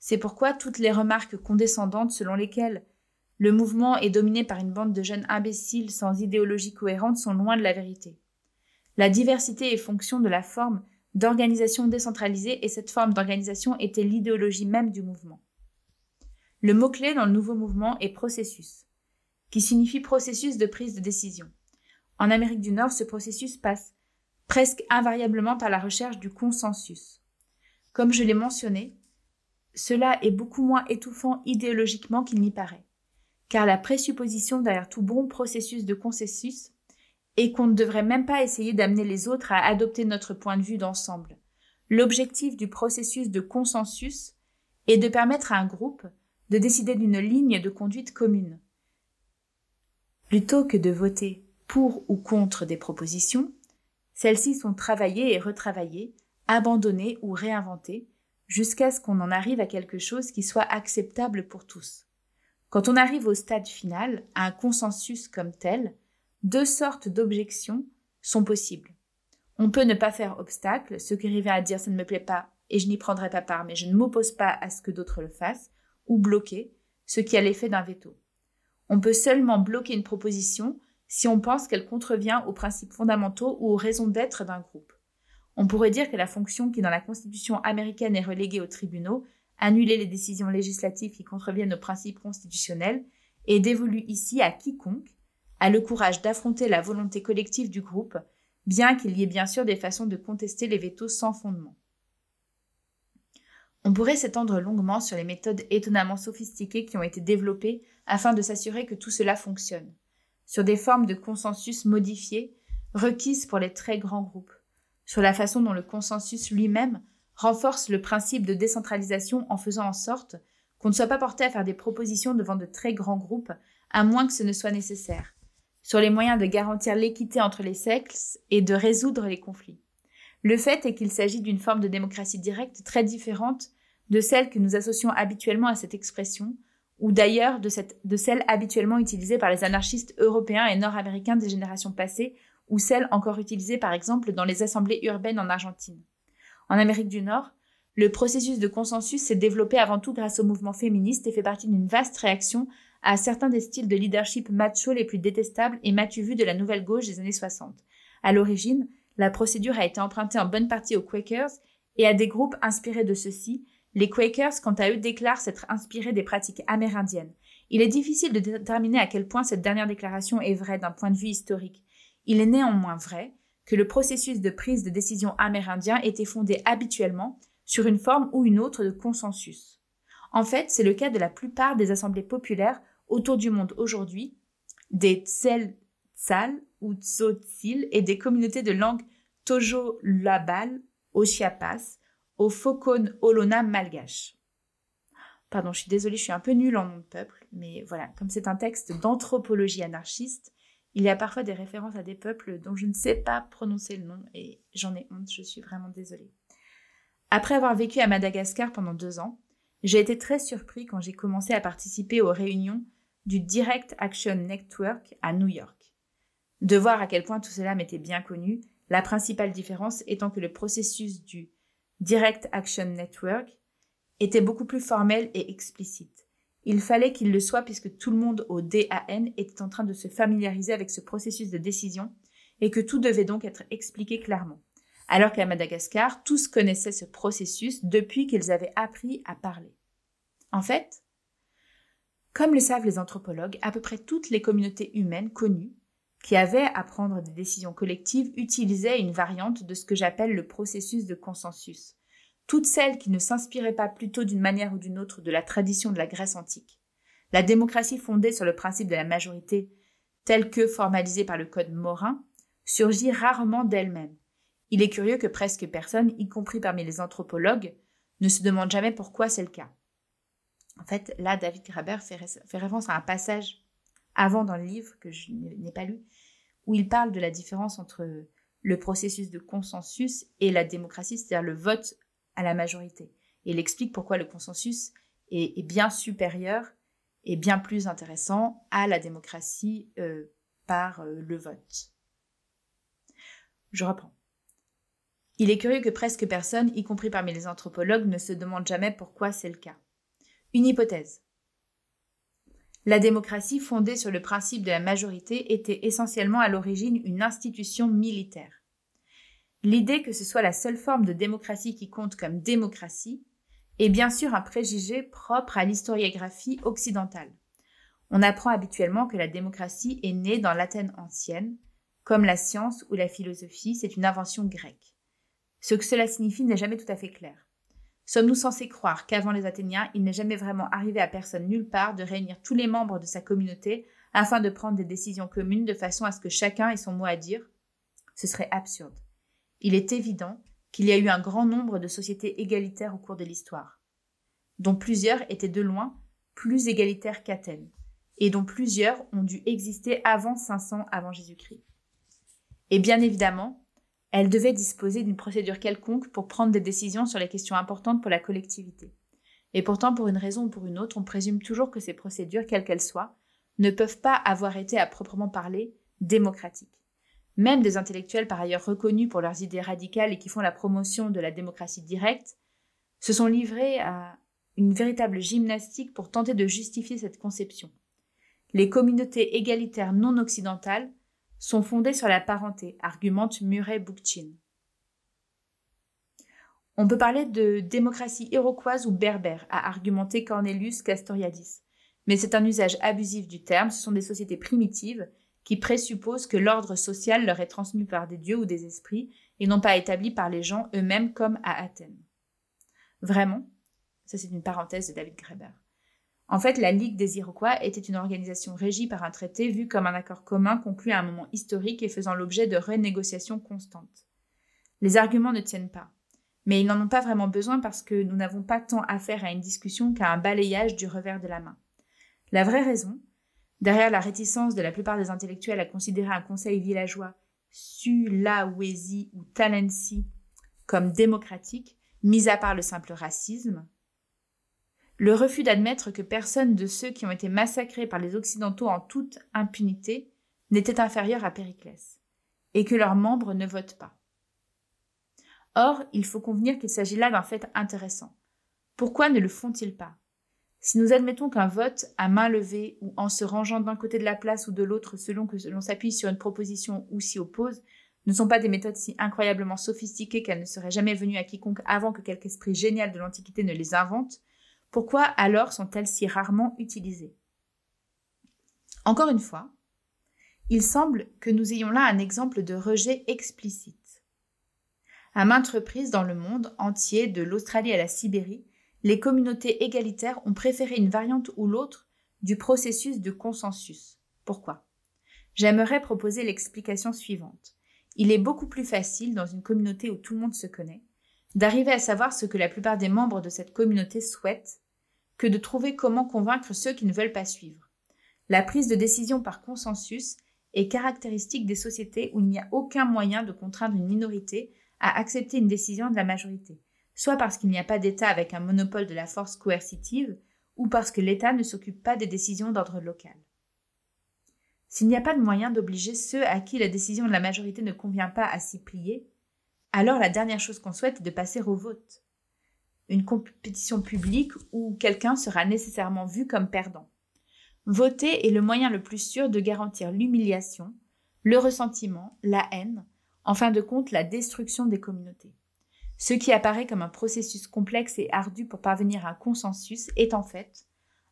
C'est pourquoi toutes les remarques condescendantes selon lesquelles le mouvement est dominé par une bande de jeunes imbéciles sans idéologie cohérente sont loin de la vérité. La diversité est fonction de la forme d'organisation décentralisée et cette forme d'organisation était l'idéologie même du mouvement. Le mot-clé dans le nouveau mouvement est processus, qui signifie processus de prise de décision. En Amérique du Nord, ce processus passe presque invariablement par la recherche du consensus. Comme je l'ai mentionné, cela est beaucoup moins étouffant idéologiquement qu'il n'y paraît, car la présupposition derrière tout bon processus de consensus est qu'on ne devrait même pas essayer d'amener les autres à adopter notre point de vue d'ensemble. L'objectif du processus de consensus est de permettre à un groupe de décider d'une ligne de conduite commune. Plutôt que de voter pour ou contre des propositions, celles-ci sont travaillées et retravaillées, abandonnées ou réinventées, jusqu'à ce qu'on en arrive à quelque chose qui soit acceptable pour tous. Quand on arrive au stade final, à un consensus comme tel, deux sortes d'objections sont possibles. On peut ne pas faire obstacle, ce qui revient à dire ça ne me plaît pas et je n'y prendrai pas part, mais je ne m'oppose pas à ce que d'autres le fassent, ou bloquer, ce qui a l'effet d'un veto. On peut seulement bloquer une proposition si on pense qu'elle contrevient aux principes fondamentaux ou aux raisons d'être d'un groupe. On pourrait dire que la fonction qui dans la Constitution américaine est reléguée aux tribunaux, annuler les décisions législatives qui contreviennent aux principes constitutionnels, est dévolue ici à quiconque a le courage d'affronter la volonté collective du groupe, bien qu'il y ait bien sûr des façons de contester les vétos sans fondement. On pourrait s'étendre longuement sur les méthodes étonnamment sophistiquées qui ont été développées afin de s'assurer que tout cela fonctionne, sur des formes de consensus modifiées requises pour les très grands groupes, sur la façon dont le consensus lui-même renforce le principe de décentralisation en faisant en sorte qu'on ne soit pas porté à faire des propositions devant de très grands groupes, à moins que ce ne soit nécessaire, sur les moyens de garantir l'équité entre les sexes et de résoudre les conflits. Le fait est qu'il s'agit d'une forme de démocratie directe très différente de celle que nous associons habituellement à cette expression, ou d'ailleurs de, celle habituellement utilisée par les anarchistes européens et nord-américains des générations passées, ou celle encore utilisée par exemple dans les assemblées urbaines en Argentine. En Amérique du Nord, le processus de consensus s'est développé avant tout grâce au mouvement féministe et fait partie d'une vaste réaction à certains des styles de leadership macho les plus détestables et matu vus de la nouvelle gauche des années 60. À l'origine, la procédure a été empruntée en bonne partie aux Quakers et à des groupes inspirés de ceux-ci. Les Quakers, quant à eux, déclarent s'être inspirés des pratiques amérindiennes. Il est difficile de déterminer à quel point cette dernière déclaration est vraie d'un point de vue historique. Il est néanmoins vrai que le processus de prise de décision amérindien était fondé habituellement sur une forme ou une autre de consensus. En fait, c'est le cas de la plupart des assemblées populaires autour du monde aujourd'hui, des Tsel-Tsal ou Tzotzil et des communautés de langue Tojo-Labal au Chiapas, au Fokon Olona malgache. Pardon, je suis désolée, je suis un peu nulle en nom de peuple, mais voilà, comme c'est un texte d'anthropologie anarchiste, il y a parfois des références à des peuples dont je ne sais pas prononcer le nom et j'en ai honte, je suis vraiment désolée. Après avoir vécu à Madagascar pendant deux ans, j'ai été très surpris quand j'ai commencé à participer aux réunions du Direct Action Network à New York. De voir à quel point tout cela m'était bien connu, la principale différence étant que le processus du Direct Action Network était beaucoup plus formel et explicite. Il fallait qu'il le soit puisque tout le monde au DAN était en train de se familiariser avec ce processus de décision et que tout devait donc être expliqué clairement. Alors qu'à Madagascar, tous connaissaient ce processus depuis qu'ils avaient appris à parler. En fait, comme le savent les anthropologues, à peu près toutes les communautés humaines connues qui avaient à prendre des décisions collectives utilisaient une variante de ce que j'appelle le processus de consensus. Toutes celles qui ne s'inspiraient pas plutôt d'une manière ou d'une autre de la tradition de la Grèce antique. La démocratie fondée sur le principe de la majorité, telle que formalisée par le code morin, surgit rarement d'elle-même. Il est curieux que presque personne, y compris parmi les anthropologues, ne se demande jamais pourquoi c'est le cas. En fait, là, David Graber fait, référence à un passage avant dans le livre que je n'ai pas lu, où il parle de la différence entre le processus de consensus et la démocratie, c'est-à-dire le vote à la majorité. Et il explique pourquoi le consensus est, bien supérieur et bien plus intéressant à la démocratie euh, par euh, le vote. Je reprends. Il est curieux que presque personne, y compris parmi les anthropologues, ne se demande jamais pourquoi c'est le cas. Une hypothèse. La démocratie fondée sur le principe de la majorité était essentiellement à l'origine une institution militaire. L'idée que ce soit la seule forme de démocratie qui compte comme démocratie est bien sûr un préjugé propre à l'historiographie occidentale. On apprend habituellement que la démocratie est née dans l'Athènes ancienne, comme la science ou la philosophie, c'est une invention grecque. Ce que cela signifie n'est jamais tout à fait clair. Sommes-nous censés croire qu'avant les Athéniens, il n'est jamais vraiment arrivé à personne nulle part de réunir tous les membres de sa communauté afin de prendre des décisions communes de façon à ce que chacun ait son mot à dire? Ce serait absurde. Il est évident qu'il y a eu un grand nombre de sociétés égalitaires au cours de l'histoire, dont plusieurs étaient de loin plus égalitaires qu'Athènes, et dont plusieurs ont dû exister avant 500 avant Jésus-Christ. Et bien évidemment, elle devait disposer d'une procédure quelconque pour prendre des décisions sur les questions importantes pour la collectivité. Et pourtant, pour une raison ou pour une autre, on présume toujours que ces procédures, quelles qu'elles soient, ne peuvent pas avoir été à proprement parler démocratiques. Même des intellectuels par ailleurs reconnus pour leurs idées radicales et qui font la promotion de la démocratie directe, se sont livrés à une véritable gymnastique pour tenter de justifier cette conception. Les communautés égalitaires non occidentales sont fondées sur la parenté, argumente Murray Bookchin. On peut parler de démocratie iroquoise ou berbère, a argumenté Cornelius Castoriadis. Mais c'est un usage abusif du terme, ce sont des sociétés primitives qui présupposent que l'ordre social leur est transmis par des dieux ou des esprits et non pas établi par les gens eux-mêmes comme à Athènes. Vraiment Ça c'est une parenthèse de David Graeber. En fait, la Ligue des Iroquois était une organisation régie par un traité vu comme un accord commun conclu à un moment historique et faisant l'objet de renégociations constantes. Les arguments ne tiennent pas. Mais ils n'en ont pas vraiment besoin parce que nous n'avons pas tant affaire à une discussion qu'à un balayage du revers de la main. La vraie raison, derrière la réticence de la plupart des intellectuels à considérer un conseil villageois Sulawesi ou Talensi comme démocratique, mis à part le simple racisme, le refus d'admettre que personne de ceux qui ont été massacrés par les Occidentaux en toute impunité n'était inférieur à Périclès, et que leurs membres ne votent pas. Or, il faut convenir qu'il s'agit là d'un fait intéressant. Pourquoi ne le font-ils pas? Si nous admettons qu'un vote à main levée ou en se rangeant d'un côté de la place ou de l'autre selon que l'on s'appuie sur une proposition ou s'y oppose, ne sont pas des méthodes si incroyablement sophistiquées qu'elles ne seraient jamais venues à quiconque avant que quelque esprit génial de l'Antiquité ne les invente, pourquoi alors sont-elles si rarement utilisées? Encore une fois, il semble que nous ayons là un exemple de rejet explicite. À maintes reprises dans le monde entier, de l'Australie à la Sibérie, les communautés égalitaires ont préféré une variante ou l'autre du processus de consensus. Pourquoi? J'aimerais proposer l'explication suivante. Il est beaucoup plus facile, dans une communauté où tout le monde se connaît, d'arriver à savoir ce que la plupart des membres de cette communauté souhaitent que de trouver comment convaincre ceux qui ne veulent pas suivre. La prise de décision par consensus est caractéristique des sociétés où il n'y a aucun moyen de contraindre une minorité à accepter une décision de la majorité, soit parce qu'il n'y a pas d'État avec un monopole de la force coercitive, ou parce que l'État ne s'occupe pas des décisions d'ordre local. S'il n'y a pas de moyen d'obliger ceux à qui la décision de la majorité ne convient pas à s'y plier, alors la dernière chose qu'on souhaite est de passer au vote. Une compétition publique où quelqu'un sera nécessairement vu comme perdant. Voter est le moyen le plus sûr de garantir l'humiliation, le ressentiment, la haine, en fin de compte la destruction des communautés. Ce qui apparaît comme un processus complexe et ardu pour parvenir à un consensus est en fait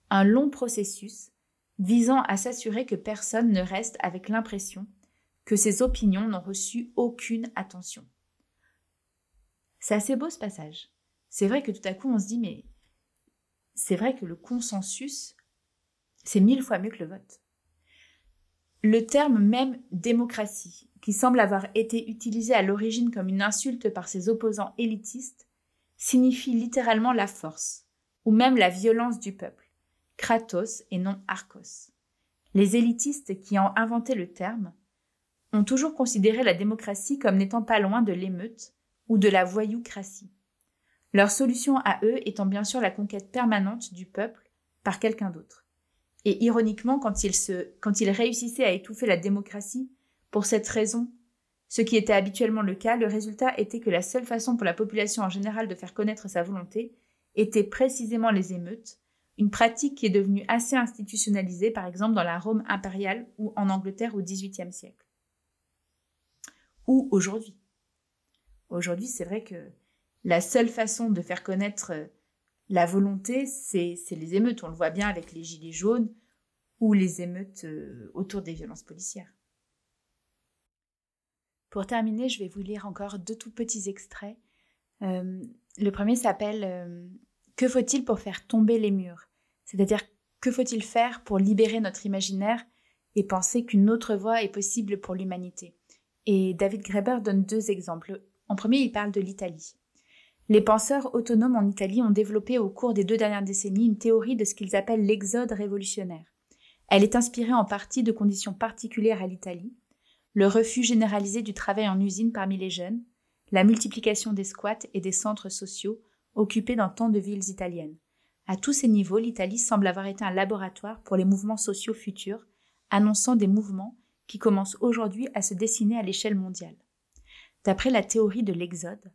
un long processus visant à s'assurer que personne ne reste avec l'impression que ses opinions n'ont reçu aucune attention. C'est assez beau ce passage. C'est vrai que tout à coup on se dit mais c'est vrai que le consensus, c'est mille fois mieux que le vote. Le terme même démocratie, qui semble avoir été utilisé à l'origine comme une insulte par ses opposants élitistes, signifie littéralement la force, ou même la violence du peuple, kratos et non archos. Les élitistes qui ont inventé le terme ont toujours considéré la démocratie comme n'étant pas loin de l'émeute ou de la voyoucratie. Leur solution à eux étant bien sûr la conquête permanente du peuple par quelqu'un d'autre. Et ironiquement, quand ils, se, quand ils réussissaient à étouffer la démocratie, pour cette raison, ce qui était habituellement le cas, le résultat était que la seule façon pour la population en général de faire connaître sa volonté était précisément les émeutes, une pratique qui est devenue assez institutionnalisée, par exemple dans la Rome impériale ou en Angleterre au XVIIIe siècle. Ou aujourd'hui. Aujourd'hui, c'est vrai que la seule façon de faire connaître la volonté, c'est les émeutes. On le voit bien avec les gilets jaunes ou les émeutes euh, autour des violences policières. Pour terminer, je vais vous lire encore deux tout petits extraits. Euh, le premier s'appelle euh, Que faut-il pour faire tomber les murs? C'est-à-dire que faut-il faire pour libérer notre imaginaire et penser qu'une autre voie est possible pour l'humanité? Et David Graeber donne deux exemples. En premier, il parle de l'Italie. Les penseurs autonomes en Italie ont développé au cours des deux dernières décennies une théorie de ce qu'ils appellent l'exode révolutionnaire. Elle est inspirée en partie de conditions particulières à l'Italie, le refus généralisé du travail en usine parmi les jeunes, la multiplication des squats et des centres sociaux occupés dans tant de villes italiennes. À tous ces niveaux, l'Italie semble avoir été un laboratoire pour les mouvements sociaux futurs, annonçant des mouvements qui commencent aujourd'hui à se dessiner à l'échelle mondiale. D'après la théorie de l'exode,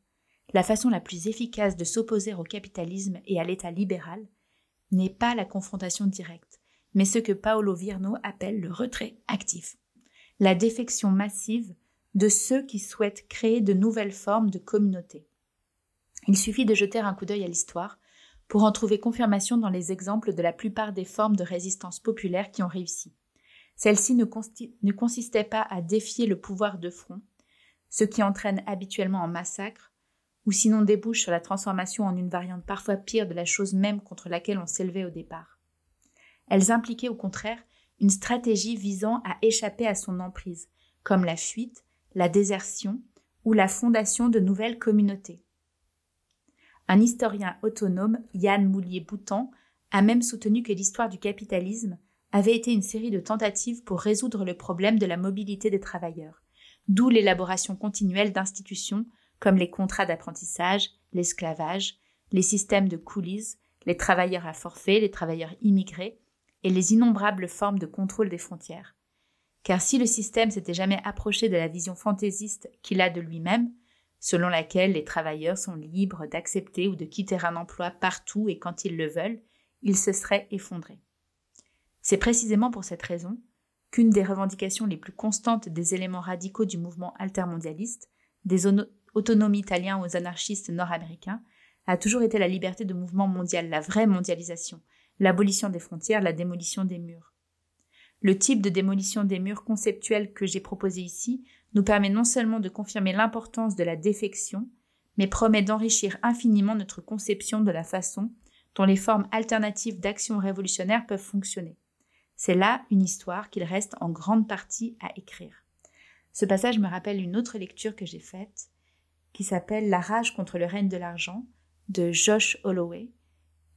la façon la plus efficace de s'opposer au capitalisme et à l'État libéral n'est pas la confrontation directe, mais ce que Paolo Virno appelle le retrait actif, la défection massive de ceux qui souhaitent créer de nouvelles formes de communauté. Il suffit de jeter un coup d'œil à l'histoire pour en trouver confirmation dans les exemples de la plupart des formes de résistance populaire qui ont réussi. Celle-ci ne, ne consistait pas à défier le pouvoir de front, ce qui entraîne habituellement en massacre, ou sinon débouche sur la transformation en une variante parfois pire de la chose même contre laquelle on s'élevait au départ. Elles impliquaient au contraire une stratégie visant à échapper à son emprise, comme la fuite, la désertion ou la fondation de nouvelles communautés. Un historien autonome, Yann Moulier-Boutan, a même soutenu que l'histoire du capitalisme avait été une série de tentatives pour résoudre le problème de la mobilité des travailleurs, d'où l'élaboration continuelle d'institutions comme les contrats d'apprentissage, l'esclavage, les systèmes de coulisses, les travailleurs à forfait, les travailleurs immigrés, et les innombrables formes de contrôle des frontières. Car si le système s'était jamais approché de la vision fantaisiste qu'il a de lui-même, selon laquelle les travailleurs sont libres d'accepter ou de quitter un emploi partout et quand ils le veulent, il se serait effondré. C'est précisément pour cette raison qu'une des revendications les plus constantes des éléments radicaux du mouvement altermondialiste, des autonomes italiens aux anarchistes nord-américains, a toujours été la liberté de mouvement mondial, la vraie mondialisation, l'abolition des frontières, la démolition des murs. Le type de démolition des murs conceptuels que j'ai proposé ici nous permet non seulement de confirmer l'importance de la défection, mais promet d'enrichir infiniment notre conception de la façon dont les formes alternatives d'action révolutionnaire peuvent fonctionner. C'est là une histoire qu'il reste en grande partie à écrire. Ce passage me rappelle une autre lecture que j'ai faite, qui s'appelle La rage contre le règne de l'argent, de Josh Holloway,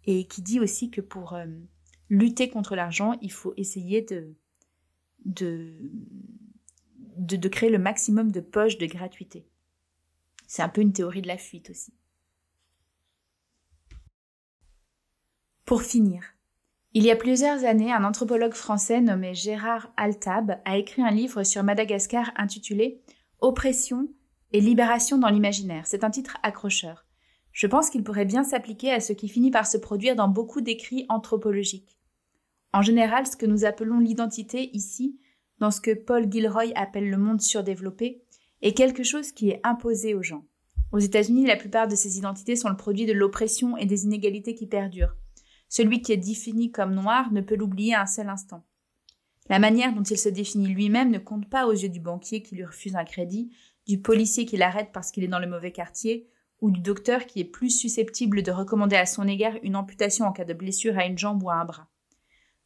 et qui dit aussi que pour euh, lutter contre l'argent, il faut essayer de, de, de, créer le maximum de poches de gratuité. C'est un peu une théorie de la fuite aussi. Pour finir, il y a plusieurs années, un anthropologue français nommé Gérard Altab a écrit un livre sur Madagascar intitulé Oppression et libération dans l'imaginaire. C'est un titre accrocheur. Je pense qu'il pourrait bien s'appliquer à ce qui finit par se produire dans beaucoup d'écrits anthropologiques. En général, ce que nous appelons l'identité ici, dans ce que Paul Gilroy appelle le monde surdéveloppé, est quelque chose qui est imposé aux gens. Aux États-Unis, la plupart de ces identités sont le produit de l'oppression et des inégalités qui perdurent. Celui qui est défini comme noir ne peut l'oublier un seul instant. La manière dont il se définit lui-même ne compte pas aux yeux du banquier qui lui refuse un crédit, du policier qui l'arrête parce qu'il est dans le mauvais quartier, ou du docteur qui est plus susceptible de recommander à son égard une amputation en cas de blessure à une jambe ou à un bras.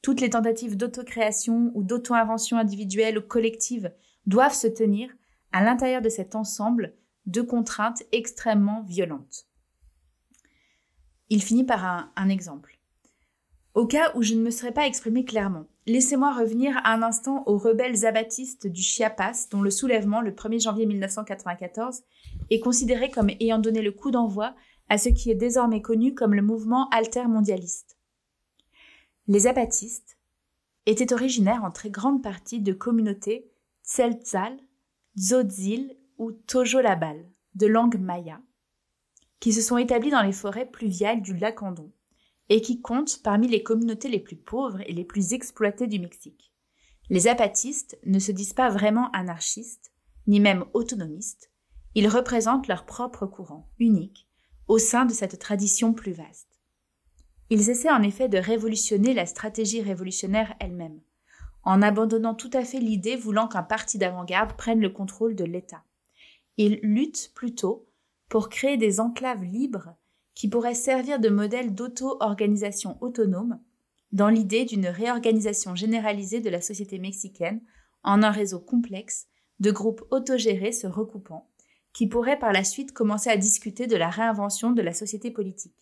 Toutes les tentatives d'autocréation ou d'auto-invention individuelle ou collective doivent se tenir à l'intérieur de cet ensemble de contraintes extrêmement violentes. Il finit par un, un exemple. Au cas où je ne me serais pas exprimé clairement, laissez-moi revenir un instant aux rebelles zabatistes du Chiapas, dont le soulèvement, le 1er janvier 1994, est considéré comme ayant donné le coup d'envoi à ce qui est désormais connu comme le mouvement altermondialiste. Les zapatistes étaient originaires en très grande partie de communautés Tzeltal, Tzotzil ou Tojolabal, de langue maya, qui se sont établis dans les forêts pluviales du lac Andon et qui comptent parmi les communautés les plus pauvres et les plus exploitées du Mexique. Les zapatistes ne se disent pas vraiment anarchistes, ni même autonomistes, ils représentent leur propre courant, unique, au sein de cette tradition plus vaste. Ils essaient en effet de révolutionner la stratégie révolutionnaire elle-même, en abandonnant tout à fait l'idée voulant qu'un parti d'avant-garde prenne le contrôle de l'État. Ils luttent plutôt pour créer des enclaves libres qui pourrait servir de modèle d'auto-organisation autonome dans l'idée d'une réorganisation généralisée de la société mexicaine en un réseau complexe de groupes autogérés se recoupant, qui pourrait par la suite commencer à discuter de la réinvention de la société politique.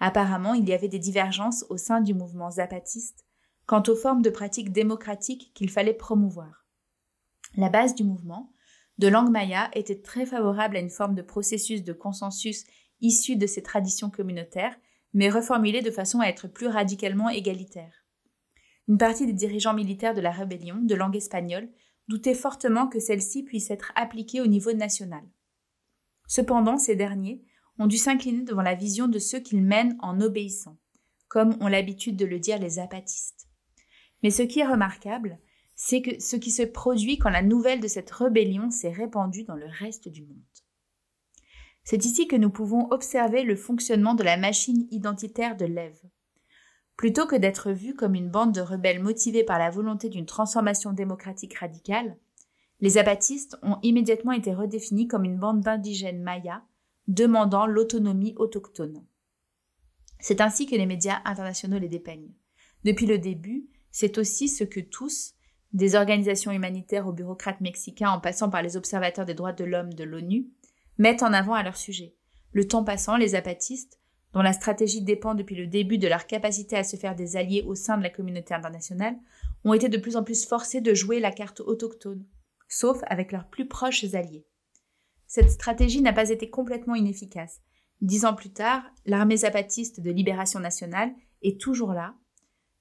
Apparemment, il y avait des divergences au sein du mouvement zapatiste quant aux formes de pratiques démocratiques qu'il fallait promouvoir. La base du mouvement, de langue maya, était très favorable à une forme de processus de consensus issu de ces traditions communautaires, mais reformulé de façon à être plus radicalement égalitaire. Une partie des dirigeants militaires de la rébellion, de langue espagnole, doutait fortement que celle-ci puisse être appliquée au niveau national. Cependant, ces derniers ont dû s'incliner devant la vision de ceux qu'ils mènent en obéissant, comme ont l'habitude de le dire les apatistes. Mais ce qui est remarquable, c'est que ce qui se produit quand la nouvelle de cette rébellion s'est répandue dans le reste du monde. C'est ici que nous pouvons observer le fonctionnement de la machine identitaire de l'Ève. Plutôt que d'être vue comme une bande de rebelles motivés par la volonté d'une transformation démocratique radicale, les abatistes ont immédiatement été redéfinis comme une bande d'indigènes mayas demandant l'autonomie autochtone. C'est ainsi que les médias internationaux les dépeignent. Depuis le début, c'est aussi ce que tous, des organisations humanitaires aux bureaucrates mexicains en passant par les observateurs des droits de l'homme de l'ONU, mettent en avant à leur sujet. Le temps passant, les apatistes, dont la stratégie dépend depuis le début de leur capacité à se faire des alliés au sein de la communauté internationale, ont été de plus en plus forcés de jouer la carte autochtone, sauf avec leurs plus proches alliés. Cette stratégie n'a pas été complètement inefficace. Dix ans plus tard, l'armée zapatiste de libération nationale est toujours là,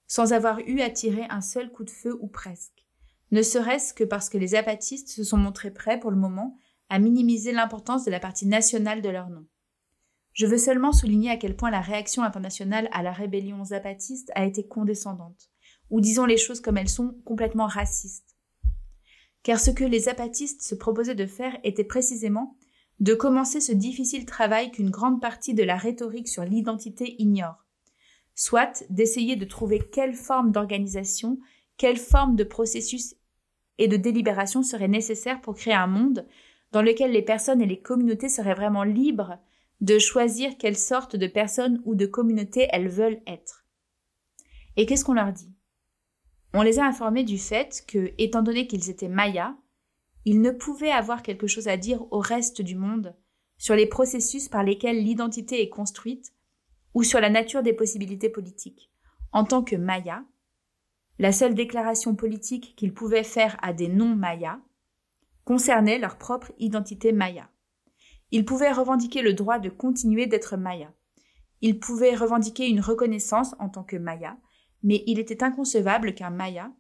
sans avoir eu à tirer un seul coup de feu ou presque, ne serait-ce que parce que les zapatistes se sont montrés prêts pour le moment à minimiser l'importance de la partie nationale de leur nom. Je veux seulement souligner à quel point la réaction internationale à la rébellion zapatiste a été condescendante, ou disons les choses comme elles sont, complètement racistes. Car ce que les zapatistes se proposaient de faire était précisément de commencer ce difficile travail qu'une grande partie de la rhétorique sur l'identité ignore, soit d'essayer de trouver quelle forme d'organisation, quelle forme de processus et de délibération serait nécessaire pour créer un monde dans lequel les personnes et les communautés seraient vraiment libres de choisir quelle sorte de personnes ou de communautés elles veulent être. Et qu'est-ce qu'on leur dit? On les a informés du fait que, étant donné qu'ils étaient mayas, ils ne pouvaient avoir quelque chose à dire au reste du monde sur les processus par lesquels l'identité est construite ou sur la nature des possibilités politiques. En tant que mayas, la seule déclaration politique qu'ils pouvaient faire à des non-mayas concernait leur propre identité maya. Ils pouvaient revendiquer le droit de continuer d'être maya. Ils pouvaient revendiquer une reconnaissance en tant que maya, mais il était inconcevable qu'un maya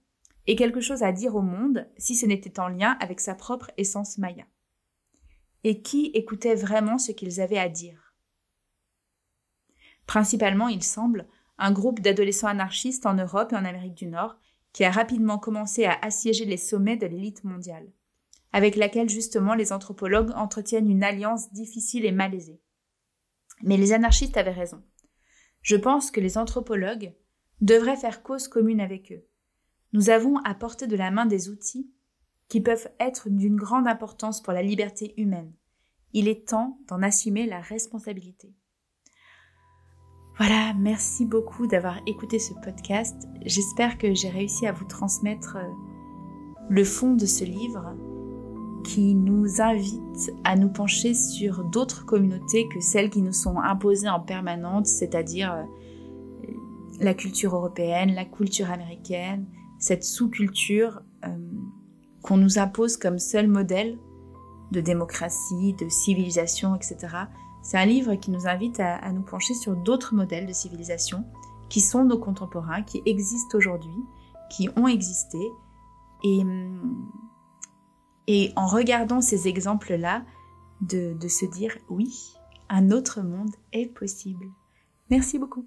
ait quelque chose à dire au monde si ce n'était en lien avec sa propre essence maya. Et qui écoutait vraiment ce qu'ils avaient à dire? Principalement, il semble, un groupe d'adolescents anarchistes en Europe et en Amérique du Nord qui a rapidement commencé à assiéger les sommets de l'élite mondiale avec laquelle justement les anthropologues entretiennent une alliance difficile et malaisée. Mais les anarchistes avaient raison. Je pense que les anthropologues devraient faire cause commune avec eux. Nous avons à portée de la main des outils qui peuvent être d'une grande importance pour la liberté humaine. Il est temps d'en assumer la responsabilité. Voilà, merci beaucoup d'avoir écouté ce podcast. J'espère que j'ai réussi à vous transmettre euh, le fond de ce livre qui nous invite à nous pencher sur d'autres communautés que celles qui nous sont imposées en permanence, c'est-à-dire euh, la culture européenne, la culture américaine, cette sous-culture euh, qu'on nous impose comme seul modèle de démocratie, de civilisation, etc. C'est un livre qui nous invite à, nous pencher sur d'autres modèles de civilisation qui sont nos contemporains, qui existent aujourd'hui, qui ont existé. Et hum, et en regardant ces exemples-là, de, se dire oui, un autre monde est possible. Merci beaucoup.